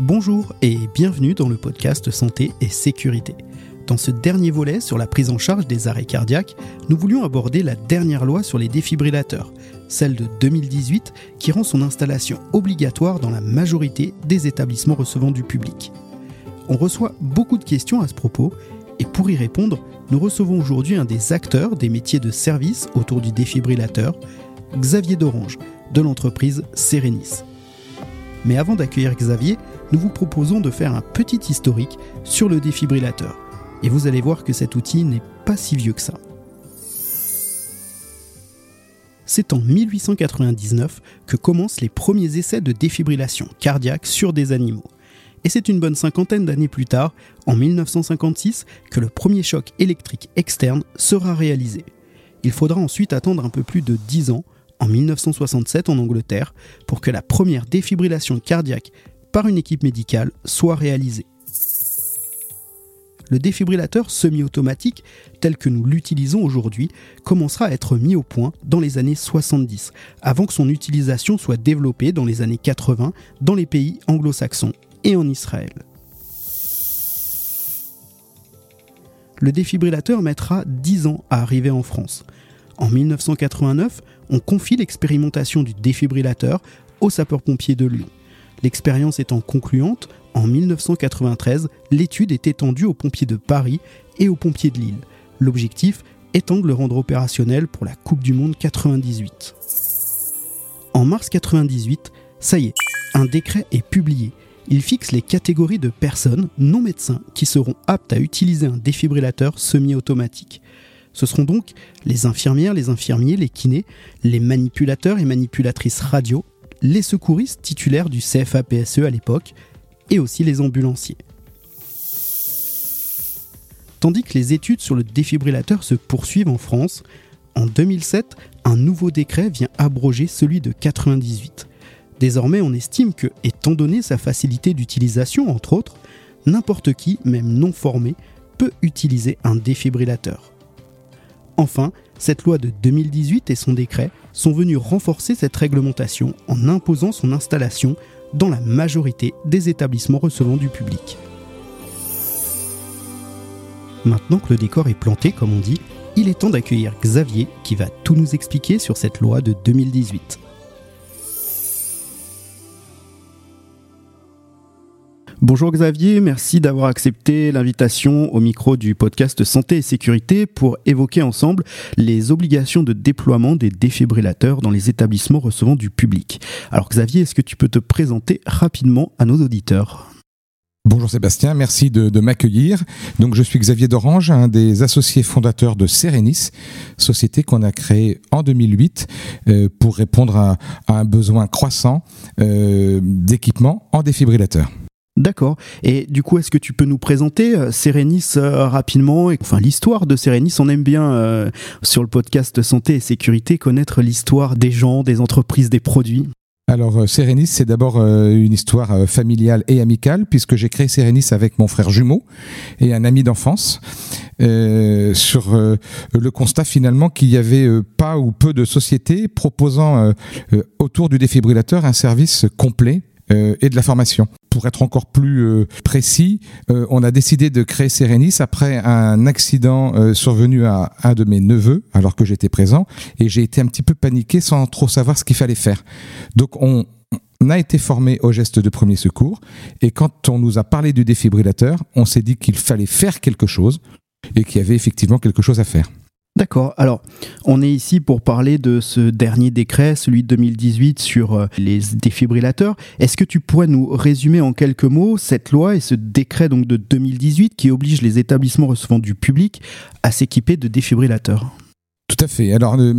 Bonjour et bienvenue dans le podcast Santé et Sécurité. Dans ce dernier volet sur la prise en charge des arrêts cardiaques, nous voulions aborder la dernière loi sur les défibrillateurs, celle de 2018 qui rend son installation obligatoire dans la majorité des établissements recevant du public. On reçoit beaucoup de questions à ce propos et pour y répondre, nous recevons aujourd'hui un des acteurs des métiers de service autour du défibrillateur, Xavier Dorange, de l'entreprise Serenis. Mais avant d'accueillir Xavier, nous vous proposons de faire un petit historique sur le défibrillateur. Et vous allez voir que cet outil n'est pas si vieux que ça. C'est en 1899 que commencent les premiers essais de défibrillation cardiaque sur des animaux. Et c'est une bonne cinquantaine d'années plus tard, en 1956, que le premier choc électrique externe sera réalisé. Il faudra ensuite attendre un peu plus de 10 ans, en 1967 en Angleterre, pour que la première défibrillation cardiaque par une équipe médicale soit réalisée. Le défibrillateur semi-automatique, tel que nous l'utilisons aujourd'hui, commencera à être mis au point dans les années 70, avant que son utilisation soit développée dans les années 80 dans les pays anglo-saxons et en Israël. Le défibrillateur mettra 10 ans à arriver en France. En 1989, on confie l'expérimentation du défibrillateur aux sapeurs-pompiers de Lyon. L'expérience étant concluante, en 1993, l'étude est étendue aux pompiers de Paris et aux pompiers de Lille. L'objectif étant de le rendre opérationnel pour la Coupe du Monde 98. En mars 98, ça y est, un décret est publié. Il fixe les catégories de personnes non médecins qui seront aptes à utiliser un défibrillateur semi-automatique. Ce seront donc les infirmières, les infirmiers, les kinés, les manipulateurs et manipulatrices radio les secouristes titulaires du CFA-PSE à l'époque, et aussi les ambulanciers. Tandis que les études sur le défibrillateur se poursuivent en France, en 2007, un nouveau décret vient abroger celui de 98. Désormais, on estime que, étant donné sa facilité d'utilisation, entre autres, n'importe qui, même non formé, peut utiliser un défibrillateur. Enfin, cette loi de 2018 et son décret sont venus renforcer cette réglementation en imposant son installation dans la majorité des établissements recevant du public. Maintenant que le décor est planté, comme on dit, il est temps d'accueillir Xavier qui va tout nous expliquer sur cette loi de 2018. Bonjour Xavier, merci d'avoir accepté l'invitation au micro du podcast Santé et Sécurité pour évoquer ensemble les obligations de déploiement des défibrillateurs dans les établissements recevant du public. Alors Xavier, est-ce que tu peux te présenter rapidement à nos auditeurs? Bonjour Sébastien, merci de, m'accueillir. Donc je suis Xavier Dorange, un des associés fondateurs de Serenis, société qu'on a créée en 2008 euh, pour répondre à, un besoin croissant euh, d'équipement en défibrillateur. D'accord. Et du coup, est-ce que tu peux nous présenter euh, Serenis euh, rapidement et, Enfin, l'histoire de Serenis, on aime bien euh, sur le podcast Santé et Sécurité connaître l'histoire des gens, des entreprises, des produits. Alors Serenis, c'est d'abord une histoire familiale et amicale puisque j'ai créé Serenis avec mon frère jumeau et un ami d'enfance sur le constat finalement qu'il n'y avait pas ou peu de sociétés proposant autour du défibrillateur un service complet et de la formation pour être encore plus euh, précis, euh, on a décidé de créer Serenis après un accident euh, survenu à un de mes neveux, alors que j'étais présent, et j'ai été un petit peu paniqué sans trop savoir ce qu'il fallait faire. Donc on, a été formé au geste de premier secours, et quand on nous a parlé du défibrillateur, on s'est dit qu'il fallait faire quelque chose, et qu'il y avait effectivement quelque chose à faire. D'accord. Alors, on est ici pour parler de ce dernier décret, celui de 2018 sur euh, les défibrillateurs. Est-ce que tu pourrais nous résumer en quelques mots cette loi et ce décret donc de 2018 qui oblige les établissements recevant du public à s'équiper de défibrillateurs? Tout à fait. Alors, euh,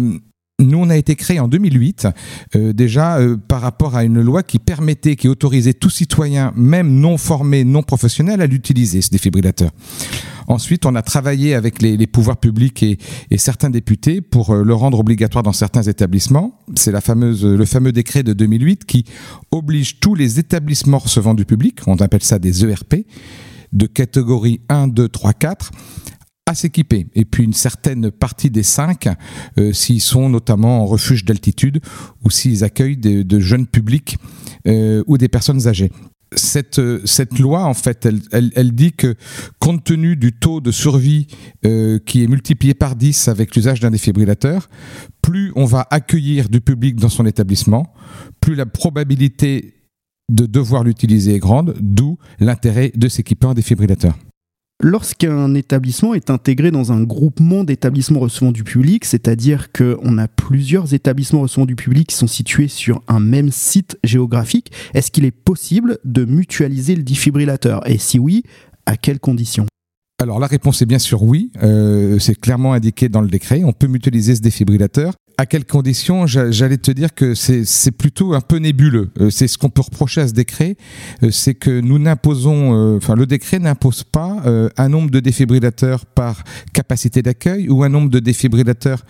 nous, on a été créé en 2008, euh, déjà par rapport à une loi qui permettait, qui autorisait tout citoyen, même non formé, non professionnel, à l'utiliser, ce défibrillateur. Ensuite, on a travaillé avec les, pouvoirs publics et, certains députés pour euh, le rendre obligatoire dans certains établissements. C'est le fameux décret de 2008 qui oblige tous les établissements recevant du public, on appelle ça des ERP, de catégorie 1, 2, 3, 4, à s'équiper. Et puis une certaine partie des cinq, euh, s'ils sont notamment en refuge d'altitude ou s'ils accueillent de, jeunes publics euh, ou des personnes âgées. Cette, cette loi, en fait, elle, elle, dit que compte tenu du taux de survie euh, qui est multiplié par 10 avec l'usage d'un défibrillateur, plus on va accueillir du public dans son établissement, plus la probabilité de devoir l'utiliser est grande, d'où l'intérêt de s'équiper en défibrillateur. Lorsqu'un établissement est intégré dans un groupement d'établissements recevant du public, c'est-à-dire qu'on a plusieurs établissements recevant du public qui sont situés sur un même site géographique, est-ce qu'il est possible de mutualiser le défibrillateur? Et si oui, à quelles conditions? Alors la réponse est bien sûr oui, euh, c'est clairement indiqué dans le décret, on peut mutualiser ce défibrillateur. À quelles conditions J'allais te dire que c'est plutôt un peu nébuleux. Euh, c'est ce qu'on peut reprocher à ce décret, euh, c'est que nous n'imposons, enfin le décret n'impose pas un nombre de défibrillateurs par capacité d'accueil ou un nombre de défibrillateurs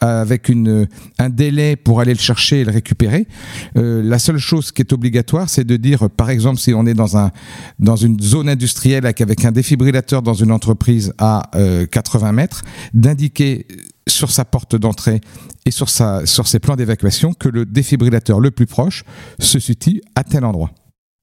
avec une, un délai pour aller le chercher et le récupérer. Euh, la seule chose qui est obligatoire, c'est de dire, par exemple, si on est dans, un, dans une zone industrielle avec, un défibrillateur dans une entreprise à 80 euh, mètres, d'indiquer sur sa porte d'entrée et sur, sa, sur ses plans d'évacuation que le défibrillateur le plus proche se situe à tel endroit.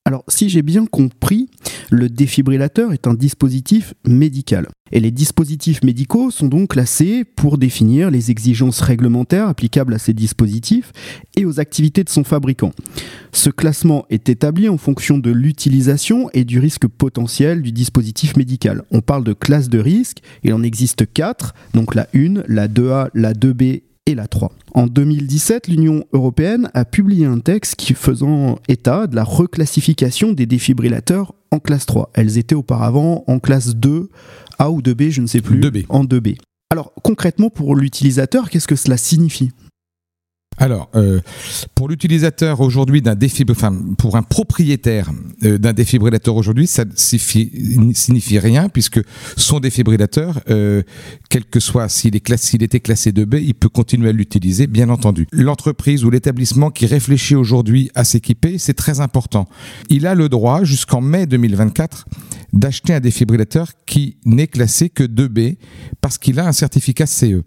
Alors, si j'ai bien compris, le défibrillateur est un dispositif médical. Et les dispositifs médicaux sont donc classés pour définir les exigences réglementaires applicables à ces dispositifs et aux activités de son fabricant. Ce classement est établi en fonction de l'utilisation et du risque potentiel du dispositif médical. On parle de classe de risque, il en existe quatre, donc la 1, la 2A, la 2B et la 3. En 2017, l'Union européenne a publié un texte qui faisant état de la reclassification des défibrillateurs en classe 3. Elles étaient auparavant en classe 2, A ou 2B, je ne sais plus. 2B. En 2B. Alors concrètement pour l'utilisateur, qu'est-ce que cela signifie? Alors, euh, pour l'utilisateur aujourd'hui d'un défibrillateur, enfin, pour un propriétaire euh, d'un défibrillateur aujourd'hui, ça ne signifie, rien puisque son défibrillateur, euh, quel que soit s'il s'il était classé 2B, il peut continuer à l'utiliser, bien entendu. L'entreprise ou l'établissement qui réfléchit aujourd'hui à s'équiper, c'est très important. Il a le droit jusqu'en mai 2024 d'acheter un défibrillateur qui n'est classé que 2B parce qu'il a un certificat CE.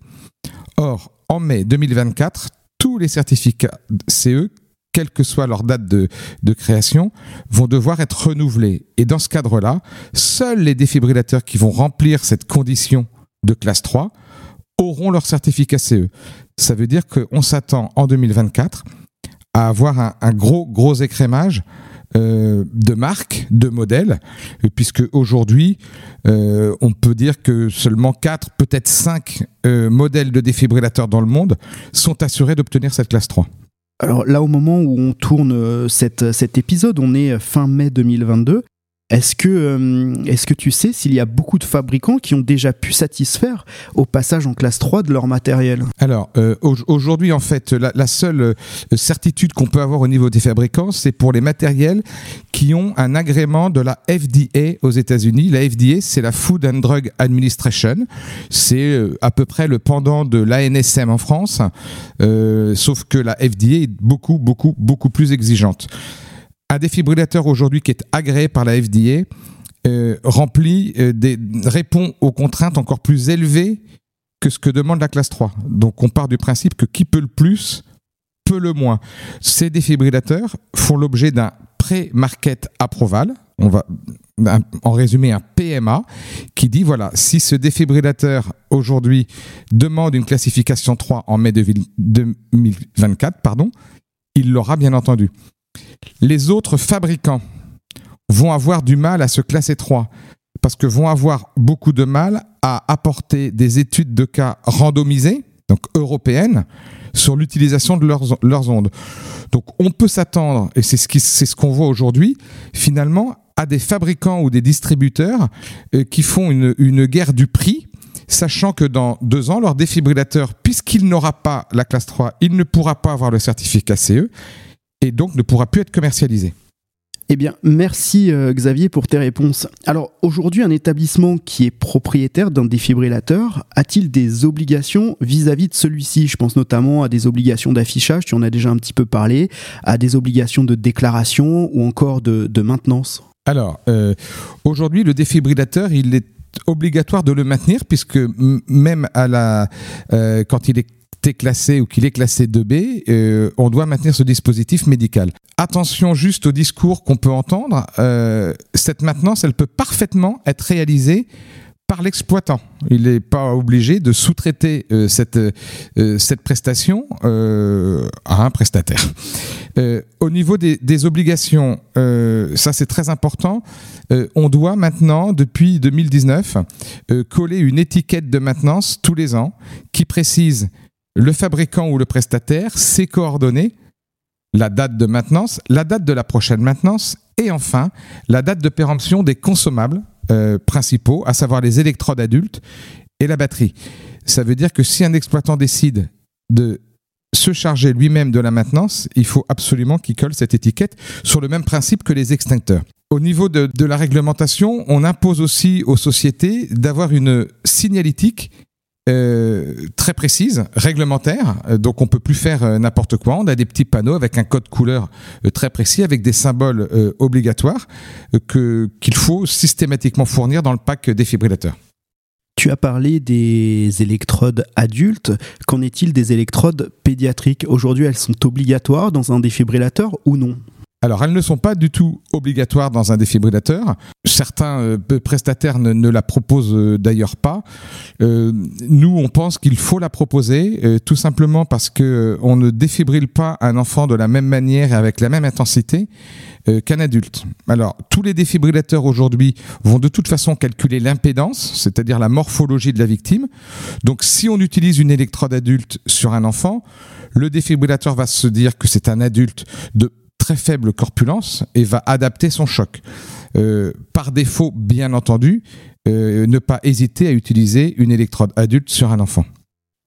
Or, en mai 2024, tous les certificats CE, quelle que soit leur date de, création, vont devoir être renouvelés. Et dans ce cadre-là, seuls les défibrillateurs qui vont remplir cette condition de classe 3 auront leur certificat CE. Ça veut dire qu'on s'attend en 2024 à avoir un, gros, gros écrémage euh, de marques, de modèles, puisque aujourd'hui, euh, on peut dire que seulement 4, peut-être 5 euh, modèles de défibrillateurs dans le monde sont assurés d'obtenir cette classe 3. Alors là, au moment où on tourne cet épisode, on est fin mai 2022. Est-ce que, euh, est-ce que tu sais s'il y a beaucoup de fabricants qui ont déjà pu satisfaire au passage en classe 3 de leur matériel? Alors, euh, aujourd'hui, en fait, la, seule euh, certitude qu'on peut avoir au niveau des fabricants, c'est pour les matériels qui ont un agrément de la FDA aux États-Unis. La FDA, c'est la Food and Drug Administration. C'est à peu près le pendant de l'ANSM en France, sauf que la FDA est beaucoup, beaucoup, beaucoup plus exigeante un défibrillateur aujourd'hui qui est agréé par la FDA euh, remplit euh, des, répond aux contraintes encore plus élevées que ce que demande la classe 3. Donc on part du principe que qui peut le plus peut le moins. Ces défibrillateurs font l'objet d'un pré-market approval. On va en résumé un PMA qui dit voilà, si ce défibrillateur aujourd'hui demande une classification 3 en mai 2024, pardon, il l'aura bien entendu. Les autres fabricants vont avoir du mal à se classer 3 parce que vont avoir beaucoup de mal à apporter des études de cas randomisées, donc européennes, sur l'utilisation de leurs, ondes. Donc on peut s'attendre, et c'est ce qu'on voit aujourd'hui, finalement, à des fabricants ou des distributeurs euh, qui font une, une guerre du prix sachant que dans deux ans, leur défibrillateur, puisqu'il n'aura pas la classe 3, il ne pourra pas avoir le certificat CE, et donc ne pourra plus être commercialisé. Eh bien, merci euh, Xavier pour tes réponses. Alors, aujourd'hui, un établissement qui est propriétaire d'un défibrillateur a-t-il des obligations vis-à-vis de celui-ci? Je pense notamment à des obligations d'affichage, tu en as déjà un petit peu parlé, à des obligations de déclaration ou encore de, maintenance. Alors, euh, aujourd'hui, le défibrillateur, il est obligatoire de le maintenir puisque même à la, euh, quand il est classé ou qu'il est classé 2B, euh, on doit maintenir ce dispositif médical. Attention juste au discours qu'on peut entendre. Euh, cette maintenance, elle peut parfaitement être réalisée par l'exploitant. Il n'est pas obligé de sous-traiter euh, cette, cette prestation à un prestataire. au niveau des obligations, ça c'est très important, on doit maintenant, depuis 2019, coller une étiquette de maintenance tous les ans qui précise le fabricant ou le prestataire, ses coordonnées, la date de maintenance, la date de la prochaine maintenance et enfin la date de péremption des consommables euh, principaux, à savoir les électrodes adultes et la batterie. Ça veut dire que si un exploitant décide de se charger lui-même de la maintenance, il faut absolument qu'il colle cette étiquette sur le même principe que les extincteurs. Au niveau de, de la réglementation, on impose aussi aux sociétés d'avoir une signalétique euh, très précise, réglementaire, euh, donc on peut plus faire euh, n'importe quoi. On a des petits panneaux avec un code couleur très précis, avec des symboles obligatoires que qu'il faut systématiquement fournir dans le pack défibrillateur. Tu as parlé des électrodes adultes. Qu'en est-il des électrodes pédiatriques? Aujourd'hui, elles sont obligatoires dans un défibrillateur ou non? Alors, elles ne sont pas du tout obligatoires dans un défibrillateur. Certains euh, prestataires ne, la proposent euh, d'ailleurs pas. Euh, nous, on pense qu'il faut la proposer, tout simplement parce que on ne défibrille pas un enfant de la même manière et avec la même intensité qu'un adulte. Alors, tous les défibrillateurs aujourd'hui vont de toute façon calculer l'impédance, c'est-à-dire la morphologie de la victime. Donc, si on utilise une électrode adulte sur un enfant, le défibrillateur va se dire que c'est un adulte de très faible corpulence et va adapter son choc. Euh, par défaut, bien entendu, euh, ne pas hésiter à utiliser une électrode adulte sur un enfant.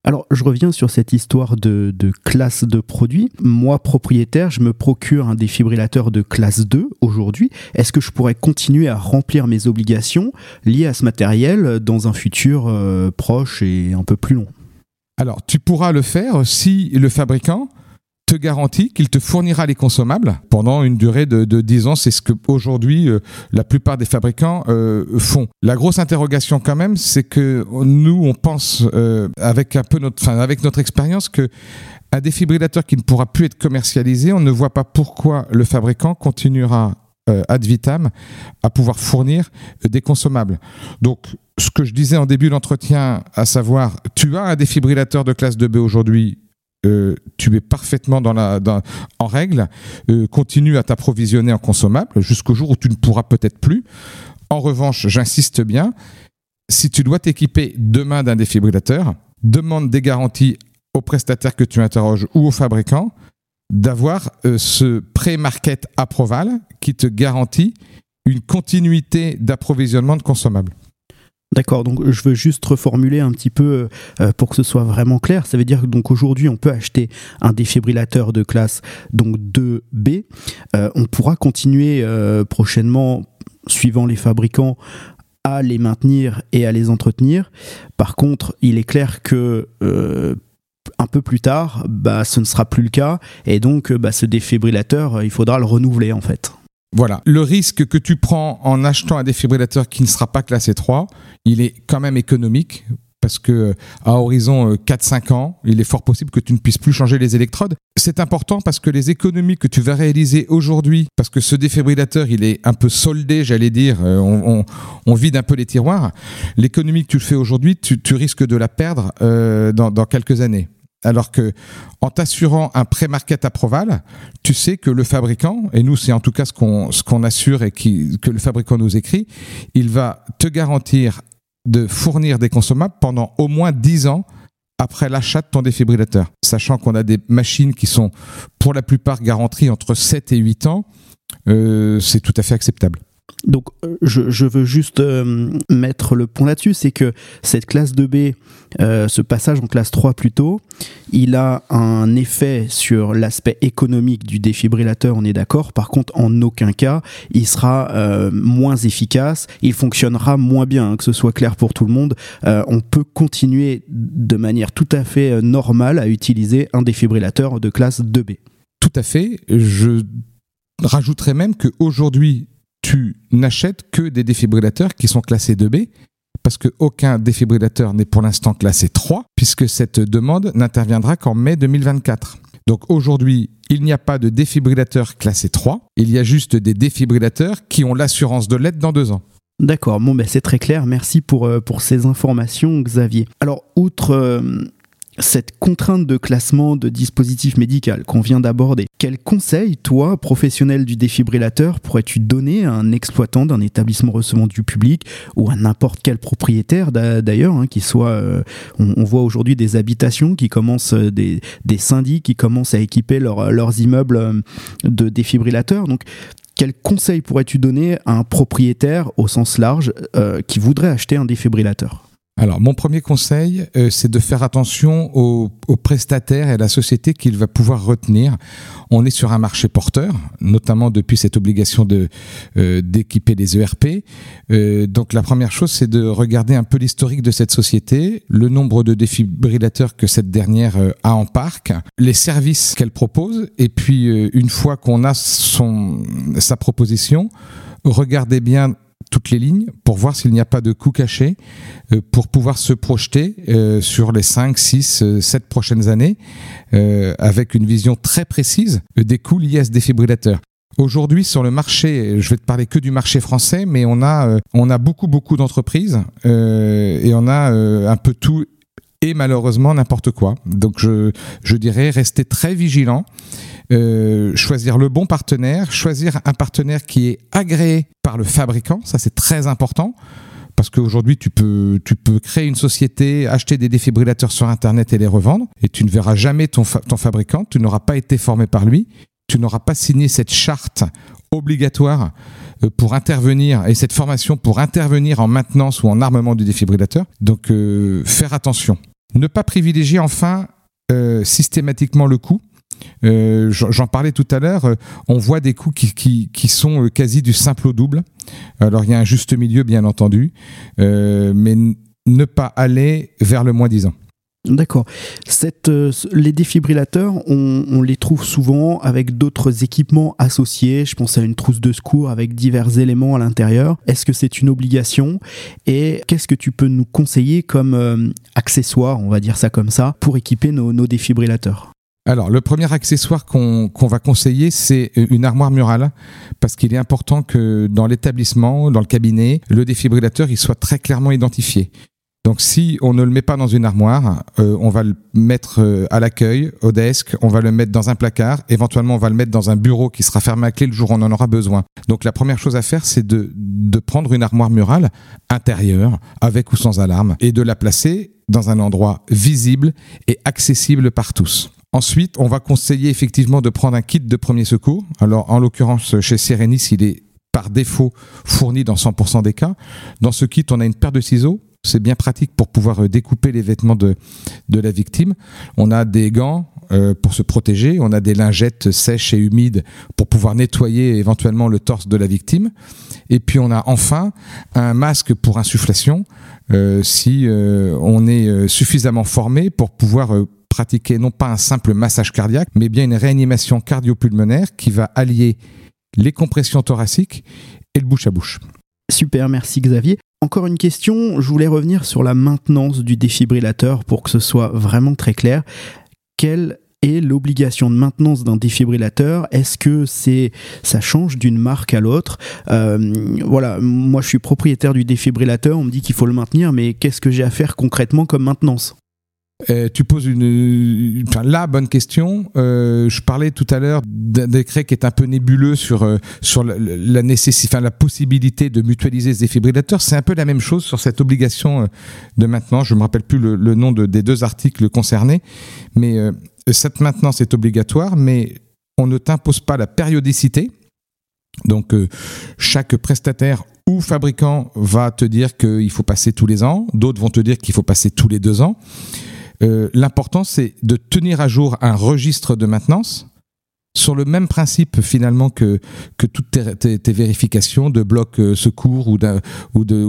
Alors, je reviens sur cette histoire de, classe de produits. Moi, propriétaire, je me procure un défibrillateur de classe 2 aujourd'hui. Est-ce que je pourrais continuer à remplir mes obligations liées à ce matériel dans un futur euh, proche et un peu plus long? Alors, tu pourras le faire si le fabricant te garantit qu'il te fournira les consommables pendant une durée de, de 10 ans. C'est ce que aujourd'hui euh, la plupart des fabricants euh, font. La grosse interrogation quand même, c'est que nous, on pense euh, avec un peu notre, enfin, avec notre expérience que un défibrillateur qui ne pourra plus être commercialisé, on ne voit pas pourquoi le fabricant continuera ad vitam à pouvoir fournir des consommables. Donc, ce que je disais en début d'entretien, à savoir, tu as un défibrillateur de classe 2B aujourd'hui, euh, tu es parfaitement en règle, euh, continue à t'approvisionner en consommable jusqu'au jour où tu ne pourras peut-être plus. En revanche, j'insiste bien, si tu dois t'équiper demain d'un défibrillateur, demande des garanties au prestataire que tu interroges ou au fabricant d'avoir euh, ce pré-market approval qui te garantit une continuité d'approvisionnement de consommables. D'accord, donc je veux juste reformuler un petit peu euh, pour que ce soit vraiment clair. Ça veut dire que donc aujourd'hui on peut acheter un défibrillateur de classe donc 2B. Euh, on pourra continuer euh, prochainement, suivant les fabricants, à les maintenir et à les entretenir. Par contre, il est clair que un peu plus tard, bah, ce ne sera plus le cas et donc bah, ce défibrillateur, il faudra le renouveler en fait. Voilà. Le risque que tu prends en achetant un défibrillateur qui ne sera pas classé 3, il est quand même économique parce que euh, à horizon 4-5 euh, ans, il est fort possible que tu ne puisses plus changer les électrodes. C'est important parce que les économies que tu vas réaliser aujourd'hui, parce que ce défibrillateur, il est un peu soldé, j'allais dire, euh, on, vide un peu les tiroirs, l'économie que tu fais aujourd'hui, tu, risques de la perdre dans quelques années. Alors que, en t'assurant un pré-market approval, tu sais que le fabricant, et nous c'est en tout cas ce qu'on ce qu'on assure et que le fabricant nous écrit, il va te garantir de fournir des consommables pendant au moins 10 ans après l'achat de ton défibrillateur. Sachant qu'on a des machines qui sont pour la plupart garanties entre 7 et 8 ans, euh, c'est tout à fait acceptable. Donc euh, je, veux juste euh, mettre le point là-dessus, c'est que cette classe 2B, euh, ce passage en classe 3 plutôt, il a un effet sur l'aspect économique du défibrillateur, on est d'accord. Par contre, en aucun cas, il sera moins efficace, il fonctionnera moins bien, hein, que ce soit clair pour tout le monde. on peut continuer de manière tout à fait normale à utiliser un défibrillateur de classe 2B. Tout à fait. Je rajouterais même qu'aujourd'hui, tu n'achètes que des défibrillateurs qui sont classés 2B parce qu'aucun défibrillateur n'est pour l'instant classé 3, puisque cette demande n'interviendra qu'en mai 2024. Donc aujourd'hui, il n'y a pas de défibrillateur classé 3, il y a juste des défibrillateurs qui ont l'assurance de l'être dans deux ans. D'accord, bon ben c'est très clair, merci pour, euh, ces informations Xavier. Alors outre euh, cette contrainte de classement de dispositif médical qu'on vient d'aborder, quel conseil, toi, professionnel du défibrillateur, pourrais-tu donner à un exploitant d'un établissement recevant du public ou à n'importe quel propriétaire d'ailleurs, hein, qui soit, euh, on, voit aujourd'hui des habitations qui commencent, euh, des, syndics qui commencent à équiper leurs immeubles euh, de défibrillateurs. Donc, quel conseil pourrais-tu donner à un propriétaire au sens large qui voudrait acheter un défibrillateur? Alors, mon premier conseil, euh, c'est de faire attention aux, prestataires et à la société qu'il va pouvoir retenir. On est sur un marché porteur, notamment depuis cette obligation de euh, d'équiper les ERP. Euh, donc, la première chose, c'est de regarder un peu l'historique de cette société, le nombre de défibrillateurs que cette dernière a en parc, les services qu'elle propose, et puis une fois qu'on a son sa proposition, regardez bien toutes les lignes pour voir s'il n'y a pas de coûts cachés euh, pour pouvoir se projeter euh, sur les 5, 6, 7 prochaines années euh, avec une vision très précise des coûts liés à ce défibrillateur. Aujourd'hui, sur le marché, je vais te parler que du marché français, mais on a, on a beaucoup, beaucoup d'entreprises et on a un peu tout et malheureusement n'importe quoi. Donc je, je dirais rester très vigilant euh, choisir le bon partenaire, choisir un partenaire qui est agréé par le fabricant, ça c'est très important. Parce qu'aujourd'hui, tu peux, tu peux créer une société, acheter des défibrillateurs sur Internet et les revendre, et tu ne verras jamais ton, ton fabricant, tu n'auras pas été formé par lui, tu n'auras pas signé cette charte obligatoire euh, pour intervenir et cette formation pour intervenir en maintenance ou en armement du défibrillateur. Donc, euh, faire attention. Ne pas privilégier enfin systématiquement le coût. Euh, j'en parlais tout à l'heure, euh, on voit des coûts qui, qui, sont euh, quasi du simple au double. Alors il y a un juste milieu, bien entendu, mais ne pas aller vers le moins disant. D'accord. les défibrillateurs, on, les trouve souvent avec d'autres équipements associés. Je pense à une trousse de secours avec divers éléments à l'intérieur. Est-ce que c'est une obligation? Et qu'est-ce que tu peux nous conseiller comme accessoire, on va dire ça comme ça, pour équiper nos défibrillateurs? Alors, le premier accessoire qu'on va conseiller, c'est une armoire murale, parce qu'il est important que dans l'établissement, dans le cabinet, le défibrillateur, il soit très clairement identifié. Donc, si on ne le met pas dans une armoire, euh, on va le mettre euh, à l'accueil, au desk, on va le mettre dans un placard, éventuellement on va le mettre dans un bureau qui sera fermé à clé le jour où on en aura besoin. Donc, la première chose à faire, c'est de, de prendre une armoire murale intérieure, avec ou sans alarme, et de la placer dans un endroit visible et accessible par tous. Ensuite, on va conseiller effectivement de prendre un kit de premier secours. Alors, en l'occurrence, chez Serenis, il est par défaut fourni dans 100% des cas. Dans ce kit, on a une paire de ciseaux. C'est bien pratique pour pouvoir euh, découper les vêtements de, la victime. On a des gants euh, pour se protéger. On a des lingettes sèches et humides pour pouvoir nettoyer éventuellement le torse de la victime. Et puis on a enfin un masque pour insufflation euh, si on est suffisamment formé pour pouvoir pratiquer non pas un simple massage cardiaque, mais bien une réanimation cardio-pulmonaire qui va allier les compressions thoraciques et le bouche à bouche. Super, merci Xavier. Encore une question, je voulais revenir sur la maintenance du défibrillateur pour que ce soit vraiment très clair. Quelle est l'obligation de maintenance d'un défibrillateur? Est-ce que c'est ça change d'une marque à l'autre? Euh, Voilà, moi je suis propriétaire du défibrillateur, on me dit qu'il faut le maintenir, mais qu'est-ce que j'ai à faire concrètement comme maintenance? Euh, tu poses une, enfin, la bonne question. Euh, je parlais tout à l'heure d'un décret qui est un peu nébuleux sur euh, sur la, la nécessité, enfin la possibilité de mutualiser ces défibrillateurs. C'est un peu la même chose sur cette obligation de maintenance. Je me rappelle plus le, nom de, des deux articles concernés, mais cette maintenance est obligatoire, mais on ne t'impose pas la périodicité. Donc chaque prestataire ou fabricant va te dire qu'il faut passer tous les ans, d'autres vont te dire qu'il faut passer tous les deux ans. Euh, l'important, c'est de tenir à jour un registre de maintenance sur le même principe finalement que, toutes tes, vérifications de blocs euh, secours ou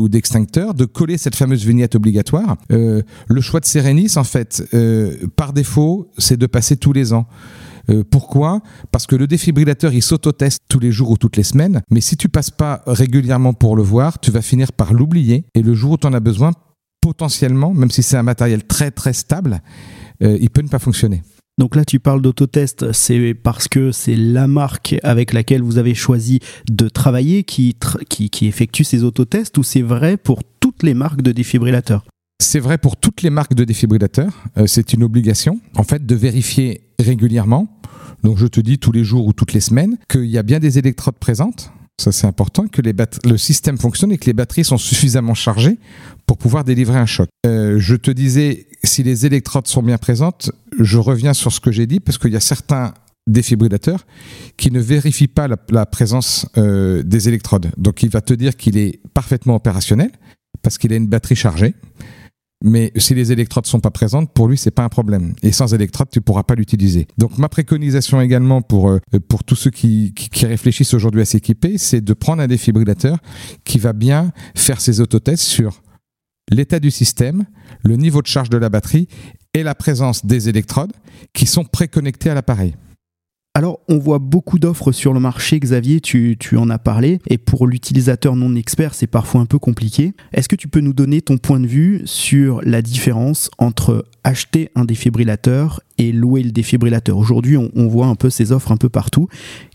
d'extincteurs, de, coller cette fameuse vignette obligatoire. Euh, le choix de Serenis, en fait, par défaut, c'est de passer tous les ans. pourquoi? Parce que le défibrillateur, il s'auto-teste tous les jours ou toutes les semaines, mais si tu passes pas régulièrement pour le voir, tu vas finir par l'oublier, et le jour où tu en as besoin, potentiellement, même si c'est un matériel très très stable, il peut ne pas fonctionner. Donc là, tu parles d'autotest, c'est parce que c'est la marque avec laquelle vous avez choisi de travailler qui, qui, effectue ces autotests ou c'est vrai pour toutes les marques de défibrillateurs? C'est vrai pour toutes les marques de défibrillateurs. Euh, c'est une obligation, en fait, de vérifier régulièrement. Donc, je te dis tous les jours ou toutes les semaines qu'il y a bien des électrodes présentes. Ça, c'est important que le système fonctionne et que les batteries sont suffisamment chargées pour pouvoir délivrer un choc. Euh, je te disais, si les électrodes sont bien présentes, je reviens sur ce que j'ai dit parce qu'il y a certains défibrillateurs qui ne vérifient pas la, présence euh, des électrodes. Donc il va te dire qu'il est parfaitement opérationnel parce qu'il a une batterie chargée. Mais si les électrodes sont pas présentes, pour lui, c'est pas un problème. Et sans électrodes, tu pourras pas l'utiliser. Donc, ma préconisation également pour, euh, pour tous ceux qui, qui, réfléchissent aujourd'hui à s'équiper, c'est de prendre un défibrillateur qui va bien faire ses autotests sur l'état du système, le niveau de charge de la batterie et la présence des électrodes qui sont préconnectées à l'appareil. Alors, on voit beaucoup d'offres sur le marché, Xavier, tu, en as parlé, et pour l'utilisateur non expert, c'est parfois un peu compliqué. Est-ce que tu peux nous donner ton point de vue sur la différence entre acheter un défibrillateur et louer le défibrillateur? Aujourd'hui, on, voit un peu ces offres un peu partout.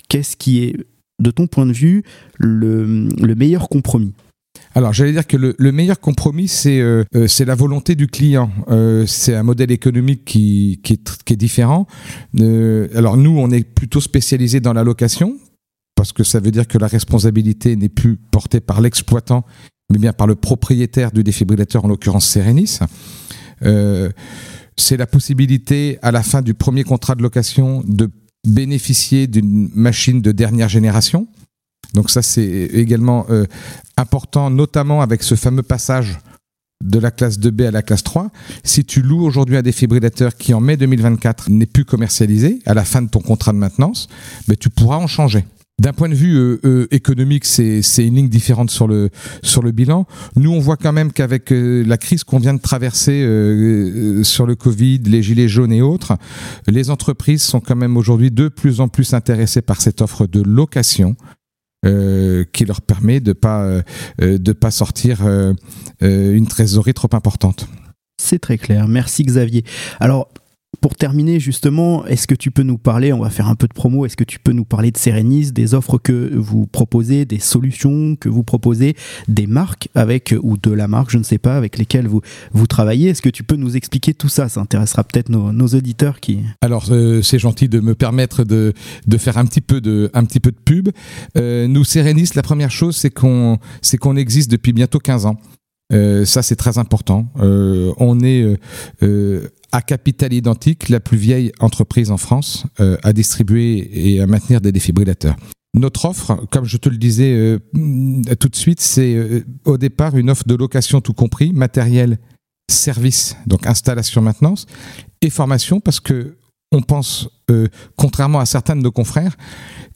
Qu'est-ce qui est, de ton point de vue, le meilleur compromis? Alors, j'allais dire que le, meilleur compromis, c'est euh, euh, la volonté du client. Euh, c'est un modèle économique qui, qui est, différent. alors, nous, on est plutôt spécialisé dans la location, parce que ça veut dire que la responsabilité n'est plus portée par l'exploitant, mais bien par le propriétaire du défibrillateur, en l'occurrence Serenis. c'est la possibilité, à la fin du premier contrat de location, de bénéficier d'une machine de dernière génération donc ça, c'est également euh, important, notamment avec ce fameux passage de la classe 2B à la classe 3. Si tu loues aujourd'hui un défibrillateur qui en mai 2024 n'est plus commercialisé à la fin de ton contrat de maintenance, ben, tu pourras en changer. D'un point de vue euh, euh, économique, c'est une ligne différente sur le bilan. Nous, on voit quand même qu'avec la crise qu'on vient de traverser sur le Covid, les gilets jaunes et autres, les entreprises sont quand même aujourd'hui de plus en plus intéressées par cette offre de location euh, qui leur permet de pas euh, euh, de pas sortir une trésorerie trop importante. C'est très clair. Merci Xavier. Alors pour terminer, justement, est-ce que tu peux nous parler, on va faire un peu de promo, est-ce que tu peux nous parler de Serenis, des offres que vous proposez, des solutions que vous proposez, des marques avec, ou de la marque, je ne sais pas, avec lesquelles vous, vous travaillez? Est-ce que tu peux nous expliquer tout ça? Ça intéressera peut-être nos, auditeurs qui... Alors, euh, c'est gentil de me permettre de, de, faire un petit peu de, un petit peu de pub. Euh, nous, Serenis, la première chose, c'est qu'on existe depuis bientôt 15 ans. Euh, ça, c'est très important. On est à capital identique la plus vieille entreprise en France à distribuer et à maintenir des défibrillateurs. Notre offre, comme je te le disais tout de suite, c'est au départ une offre de location tout compris, matériel, service, donc installation, maintenance, et formation, parce que on pense, contrairement à certains de nos confrères,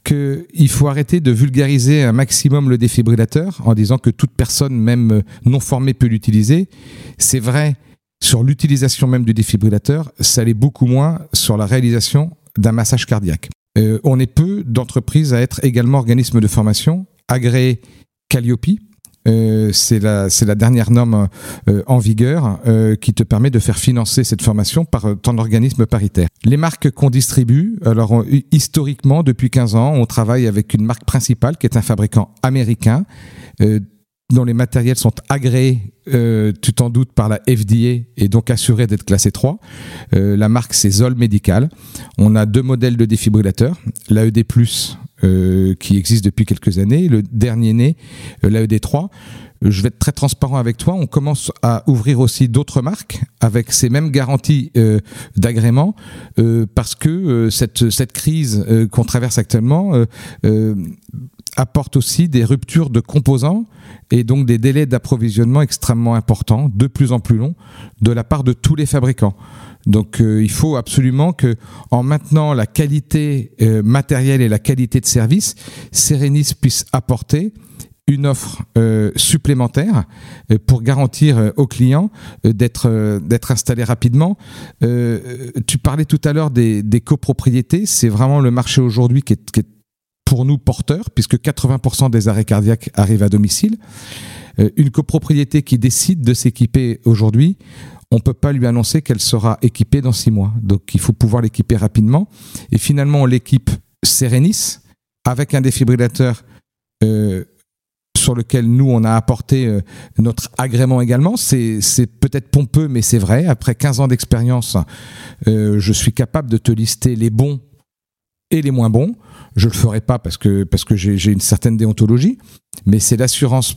qu'il faut arrêter de vulgariser un maximum le défibrillateur en disant que toute personne, même non formée, peut l'utiliser. C'est vrai sur l'utilisation même du défibrillateur, ça l'est beaucoup moins sur la réalisation d'un massage cardiaque. Euh, on est peu d'entreprises à être également organismes de formation agréés Calliope, euh, c'est la, la, dernière norme euh, en vigueur euh, qui te permet de faire financer cette formation par ton organisme paritaire. Les marques qu'on distribue, alors historiquement, depuis 15 ans, on travaille avec une marque principale qui est un fabricant américain dont les matériels sont agréés, tu t'en doutes, par la FDA et donc assurés d'être classés 3. la marque, c'est Zoll Medical. On a deux modèles de défibrillateurs, l'AED+, euh, qui existe depuis quelques années. Le dernier né, euh, l'AED3. Je vais être très transparent avec toi. On commence à ouvrir aussi d'autres marques avec ces mêmes garanties euh, d'agrément parce que cette crise qu'on traverse actuellement apporte aussi des ruptures de composants et donc des délais d'approvisionnement extrêmement importants, de plus en plus longs, de la part de tous les fabricants. Donc euh, il faut absolument que, en maintenant la qualité euh, matérielle et la qualité de service, Serenis puisse apporter une offre supplémentaire pour garantir aux clients d'être d'être installés rapidement. tu parlais tout à l'heure des, copropriétés, c'est vraiment le marché aujourd'hui qui est pour nous porteur, puisque 80% des arrêts cardiaques arrivent à domicile. une copropriété qui décide de s'équiper aujourd'hui, on ne peut pas lui annoncer qu'elle sera équipée dans six mois. Donc il faut pouvoir l'équiper rapidement. Et finalement, on l'équipe Serenis avec un défibrillateur euh, sur lequel nous, on a apporté euh, notre agrément également. C'est peut-être pompeux, mais c'est vrai. Après 15 ans d'expérience, euh, je suis capable de te lister les bons et les moins bons. Je le ferai pas parce que, parce que j'ai une certaine déontologie, mais c'est l'assurance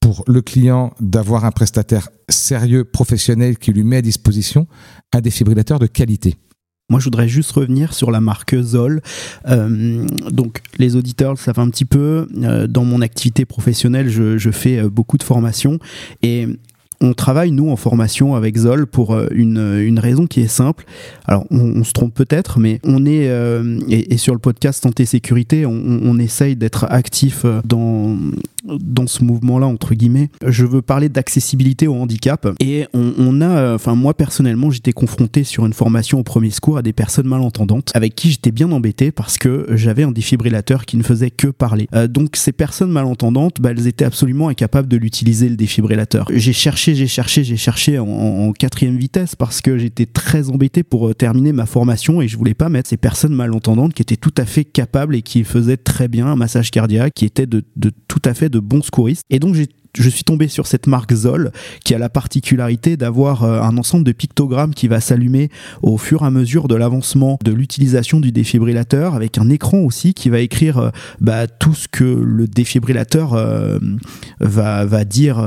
pour le client d'avoir un prestataire sérieux, professionnel, qui lui met à disposition un défibrillateur de qualité. Moi, je voudrais juste revenir sur la marque Zoll. Euh, donc, les auditeurs le savent un petit peu. Euh, dans mon activité professionnelle, je, je fais euh, beaucoup de formations et on travaille, nous, en formation avec Zoll pour euh, une, raison qui est simple. Alors, on, se trompe peut-être, mais on est, euh, et, sur le podcast Santé Sécurité, on, on essaye d'être actif euh, dans, dans ce mouvement-là, entre guillemets. Je veux parler d'accessibilité au handicap. Et on, on a, enfin, moi, personnellement, j'étais confronté sur une formation au premier secours à des personnes malentendantes avec qui j'étais bien embêté parce que j'avais un défibrillateur qui ne faisait que parler. donc, ces personnes malentendantes, bah, elles étaient absolument incapables de l'utiliser, le défibrillateur. J'ai cherché j'ai cherché, j'ai cherché en, quatrième vitesse parce que j'étais très embêté pour euh, terminer ma formation et je voulais pas mettre ces personnes malentendantes qui étaient tout à fait capables et qui faisaient très bien un massage cardiaque, qui étaient de, de tout à fait de bons secouristes. Et donc j'ai je suis tombé sur cette marque Zoll qui a la particularité d'avoir euh, un ensemble de pictogrammes qui va s'allumer au fur et à mesure de l'avancement de l'utilisation du défibrillateur avec un écran aussi qui va écrire euh, bah, tout ce que le défibrillateur euh, va, dire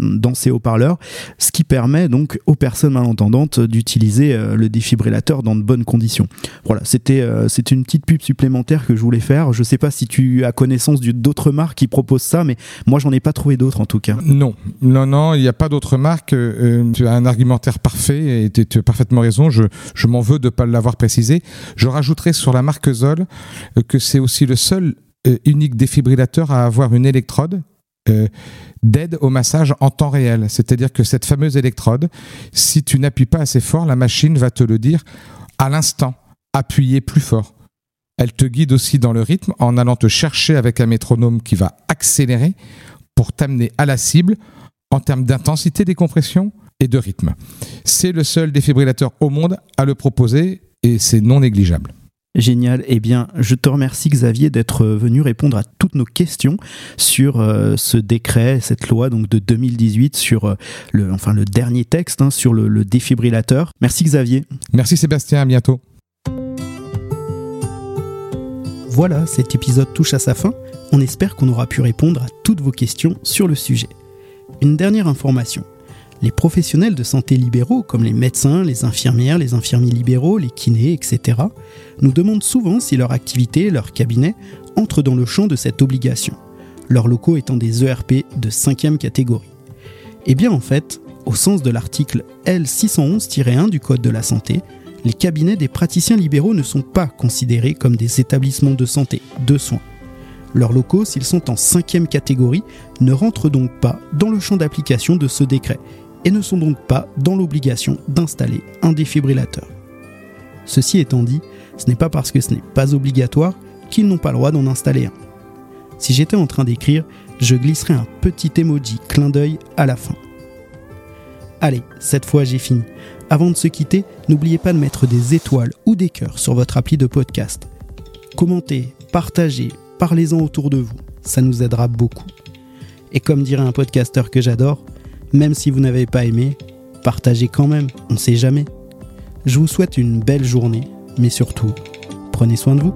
dans ses haut-parleurs, ce qui permet donc aux personnes malentendantes d'utiliser le défibrillateur dans de bonnes conditions. Voilà, c'était une petite pub supplémentaire que je voulais faire. Je sais pas si tu as connaissance d'autres marques qui proposent ça, mais moi j'en ai pas trouvé d'autres en tout cas. Non, non, non, il n'y a pas d'autre marque. Euh, tu as un argumentaire parfait et tu, as parfaitement raison. Je, je m'en veux de ne pas l'avoir précisé. Je rajouterai sur la marque Zoll euh, que c'est aussi le seul euh, unique défibrillateur à avoir une électrode d'aide au massage en temps réel. C'est-à-dire que cette fameuse électrode, si tu n'appuies pas assez fort, la machine va te le dire à l'instant. Appuyez plus fort. Elle te guide aussi dans le rythme en allant te chercher avec un métronome qui va accélérer pour t'amener à la cible en termes d'intensité des compressions et de rythme. C'est le seul défibrillateur au monde à le proposer et c'est non négligeable. Génial. Eh bien, je te remercie Xavier d'être venu répondre à toutes nos questions sur euh, ce décret, cette loi donc de 2018 sur euh, le, enfin le dernier texte hein, sur le, le défibrillateur. Merci Xavier. Merci Sébastien. À bientôt. Voilà, cet épisode touche à sa fin. On espère qu'on aura pu répondre à toutes vos questions sur le sujet. Une dernière information. Les professionnels de santé libéraux, comme les médecins, les infirmières, les infirmiers libéraux, les kinés, etc., nous demandent souvent si leur activité, leur cabinet, entre dans le champ de cette obligation, leurs locaux étant des ERP de 5 catégorie. Eh bien en fait, au sens de l'article L611-1 du Code de la santé, les cabinets des praticiens libéraux ne sont pas considérés comme des établissements de santé, de soins. Leurs locaux, s'ils sont en cinquième catégorie, ne rentrent donc pas dans le champ d'application de ce décret et ne sont donc pas dans l'obligation d'installer un défibrillateur. Ceci étant dit, ce n'est pas parce que ce n'est pas obligatoire qu'ils n'ont pas le droit d'en installer un. Si j'étais en train d'écrire, je glisserais un petit emoji clin d'œil à la fin. Allez, cette fois j'ai fini. Avant de se quitter, n'oubliez pas de mettre des étoiles ou des cœurs sur votre appli de podcast. Commentez, partagez, parlez-en autour de vous, ça nous aidera beaucoup. Et comme dirait un podcasteur que j'adore, même si vous n'avez pas aimé, partagez quand même, on sait jamais. Je vous souhaite une belle journée, mais surtout, prenez soin de vous.